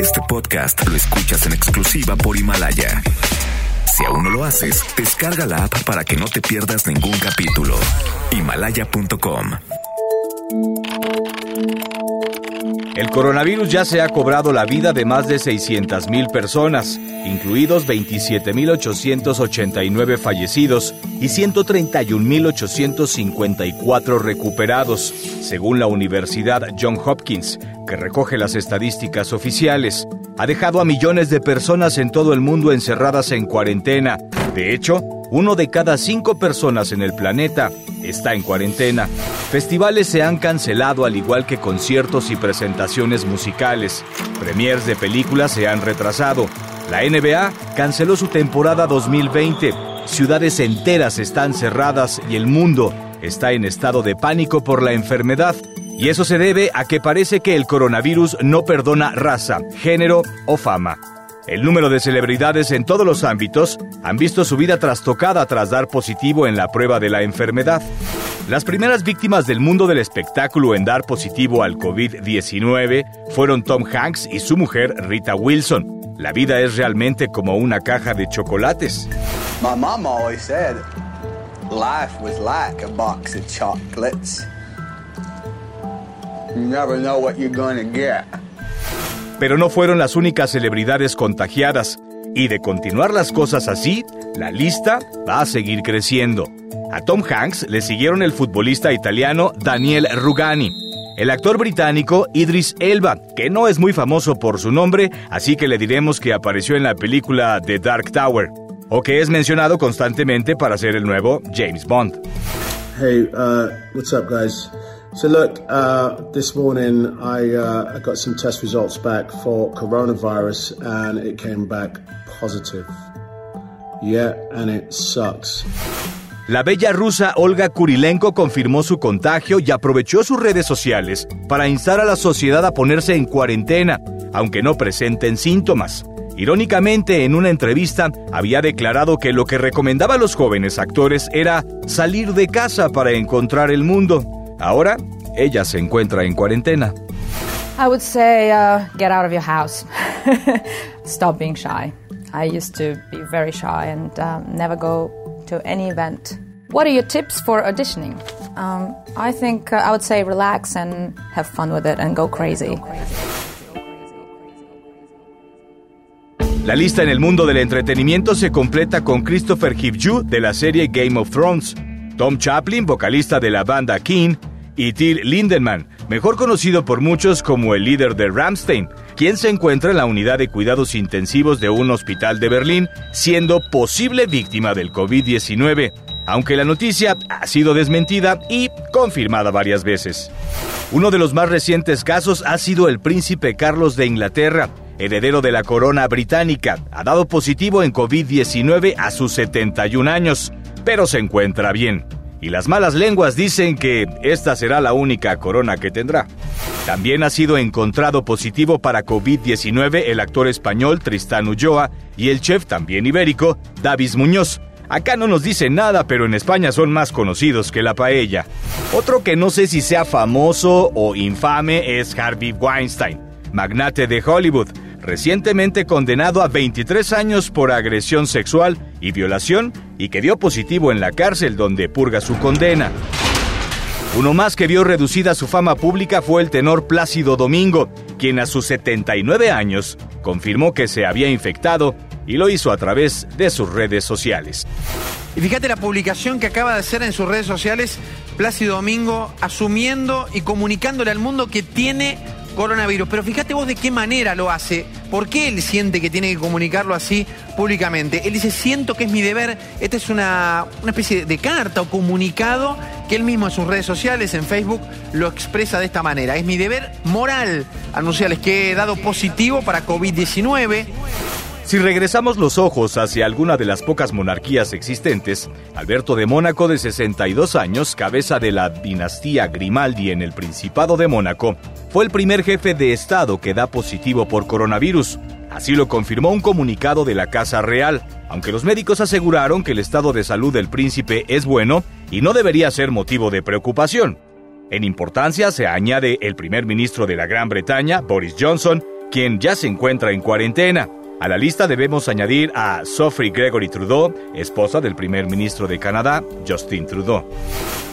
Este podcast lo escuchas en exclusiva por Himalaya. Si aún no lo haces, descarga la app para que no te pierdas ningún capítulo. Himalaya.com El coronavirus ya se ha cobrado la vida de más de 600.000 personas, incluidos 27.889 fallecidos y 131.854 recuperados, según la Universidad John Hopkins, que recoge las estadísticas oficiales. Ha dejado a millones de personas en todo el mundo encerradas en cuarentena. De hecho, uno de cada cinco personas en el planeta está en cuarentena. Festivales se han cancelado al igual que conciertos y presentaciones musicales. Premiers de películas se han retrasado. La NBA canceló su temporada 2020. Ciudades enteras están cerradas y el mundo está en estado de pánico por la enfermedad. Y eso se debe a que parece que el coronavirus no perdona raza, género o fama. El número de celebridades en todos los ámbitos han visto su vida trastocada tras dar positivo en la prueba de la enfermedad. Las primeras víctimas del mundo del espectáculo en dar positivo al COVID-19 fueron Tom Hanks y su mujer Rita Wilson. La vida es realmente como una caja de chocolates. My mom always said life was like a box of chocolates. You never know what you're gonna get. Pero no fueron las únicas celebridades contagiadas. Y de continuar las cosas así, la lista va a seguir creciendo. A Tom Hanks le siguieron el futbolista italiano Daniel Rugani, el actor británico Idris Elba, que no es muy famoso por su nombre, así que le diremos que apareció en la película The Dark Tower, o que es mencionado constantemente para ser el nuevo James Bond. Hey, uh, what's up, guys? So look, uh, this morning I, uh, I got some test results back for coronavirus, and it came back positive. Yeah, and it sucks. La bella rusa Olga Kurilenko confirmó su contagio y aprovechó sus redes sociales para instar a la sociedad a ponerse en cuarentena, aunque no presenten síntomas. Irónicamente, en una entrevista había declarado que lo que recomendaba a los jóvenes actores era salir de casa para encontrar el mundo. Ahora, ella se encuentra en cuarentena. I would say uh, get out of your house. Stop being shy. I used to be very shy and um, never go to any event. What are your tips for auditioning? Um, I think uh, I would say relax and have fun with it and go crazy. La lista en el mundo del entretenimiento se completa con Christopher Hivju de la serie Game of Thrones, Tom Chaplin, vocalista de la banda King, y Till Lindemann, mejor conocido por muchos como el líder de Ramstein, quien se encuentra en la unidad de cuidados intensivos de un hospital de Berlín, siendo posible víctima del COVID-19, aunque la noticia ha sido desmentida y confirmada varias veces. Uno de los más recientes casos ha sido el príncipe Carlos de Inglaterra, heredero de la corona británica, ha dado positivo en COVID-19 a sus 71 años, pero se encuentra bien. Y las malas lenguas dicen que esta será la única corona que tendrá. También ha sido encontrado positivo para COVID-19 el actor español Tristán Ulloa y el chef también ibérico Davis Muñoz. Acá no nos dicen nada, pero en España son más conocidos que la paella. Otro que no sé si sea famoso o infame es Harvey Weinstein, magnate de Hollywood, recientemente condenado a 23 años por agresión sexual y violación y que dio positivo en la cárcel donde purga su condena. Uno más que vio reducida su fama pública fue el tenor Plácido Domingo, quien a sus 79 años confirmó que se había infectado y lo hizo a través de sus redes sociales. Y fíjate la publicación que acaba de hacer en sus redes sociales Plácido Domingo, asumiendo y comunicándole al mundo que tiene coronavirus. Pero fíjate vos de qué manera lo hace. ¿Por qué él siente que tiene que comunicarlo así públicamente? Él dice, siento que es mi deber. Esta es una, una especie de carta o comunicado que él mismo en sus redes sociales, en Facebook, lo expresa de esta manera. Es mi deber moral anunciarles que he dado positivo para COVID-19. Si regresamos los ojos hacia alguna de las pocas monarquías existentes, Alberto de Mónaco, de 62 años, cabeza de la dinastía Grimaldi en el Principado de Mónaco, fue el primer jefe de Estado que da positivo por coronavirus. Así lo confirmó un comunicado de la Casa Real, aunque los médicos aseguraron que el estado de salud del príncipe es bueno y no debería ser motivo de preocupación. En importancia se añade el primer ministro de la Gran Bretaña, Boris Johnson, quien ya se encuentra en cuarentena. A la lista debemos añadir a Sophie Gregory Trudeau, esposa del primer ministro de Canadá, Justin Trudeau.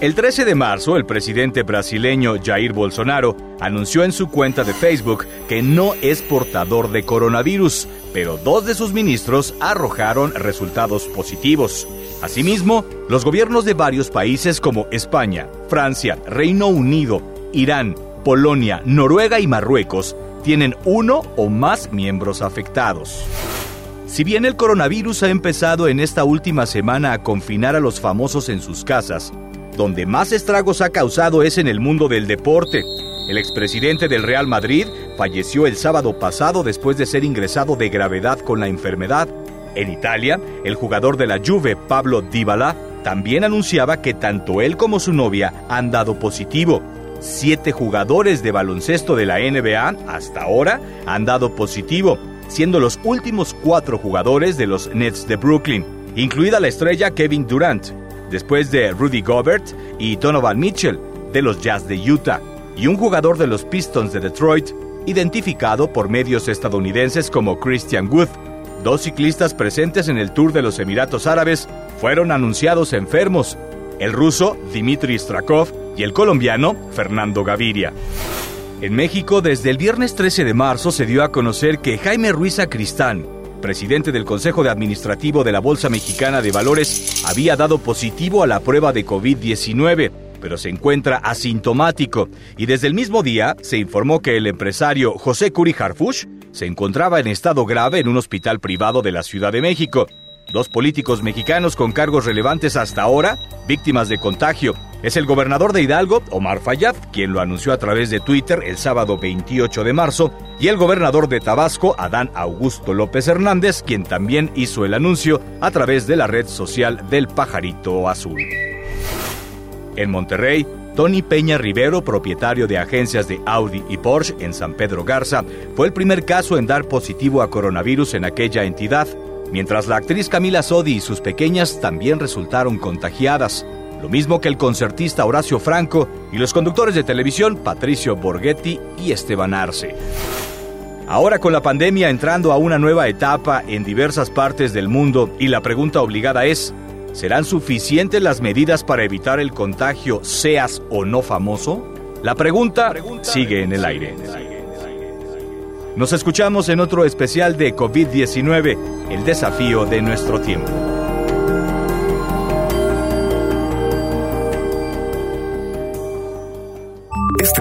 El 13 de marzo, el presidente brasileño Jair Bolsonaro anunció en su cuenta de Facebook que no es portador de coronavirus, pero dos de sus ministros arrojaron resultados positivos. Asimismo, los gobiernos de varios países como España, Francia, Reino Unido, Irán, Polonia, Noruega y Marruecos tienen uno o más miembros afectados. Si bien el coronavirus ha empezado en esta última semana a confinar a los famosos en sus casas, donde más estragos ha causado es en el mundo del deporte. El expresidente del Real Madrid falleció el sábado pasado después de ser ingresado de gravedad con la enfermedad. En Italia, el jugador de la Juve, Pablo Dybala, también anunciaba que tanto él como su novia han dado positivo. Siete jugadores de baloncesto de la NBA hasta ahora han dado positivo, siendo los últimos cuatro jugadores de los Nets de Brooklyn, incluida la estrella Kevin Durant, después de Rudy Gobert y Donovan Mitchell de los Jazz de Utah, y un jugador de los Pistons de Detroit, identificado por medios estadounidenses como Christian Wood. Dos ciclistas presentes en el Tour de los Emiratos Árabes fueron anunciados enfermos, el ruso Dmitry Strakov y el colombiano Fernando Gaviria. En México, desde el viernes 13 de marzo se dio a conocer que Jaime Ruiz Acristán, presidente del Consejo de Administrativo de la Bolsa Mexicana de Valores, había dado positivo a la prueba de COVID-19, pero se encuentra asintomático. Y desde el mismo día se informó que el empresario José Curi Harfush se encontraba en estado grave en un hospital privado de la Ciudad de México. Dos políticos mexicanos con cargos relevantes hasta ahora, víctimas de contagio. Es el gobernador de Hidalgo, Omar Fayad, quien lo anunció a través de Twitter el sábado 28 de marzo, y el gobernador de Tabasco, Adán Augusto López Hernández, quien también hizo el anuncio a través de la red social del Pajarito Azul. En Monterrey, Tony Peña Rivero, propietario de agencias de Audi y Porsche en San Pedro Garza, fue el primer caso en dar positivo a coronavirus en aquella entidad mientras la actriz Camila Sodi y sus pequeñas también resultaron contagiadas, lo mismo que el concertista Horacio Franco y los conductores de televisión Patricio Borghetti y Esteban Arce. Ahora con la pandemia entrando a una nueva etapa en diversas partes del mundo y la pregunta obligada es, ¿serán suficientes las medidas para evitar el contagio seas o no famoso? La pregunta sigue en el aire. Nos escuchamos en otro especial de COVID-19, el desafío de nuestro tiempo.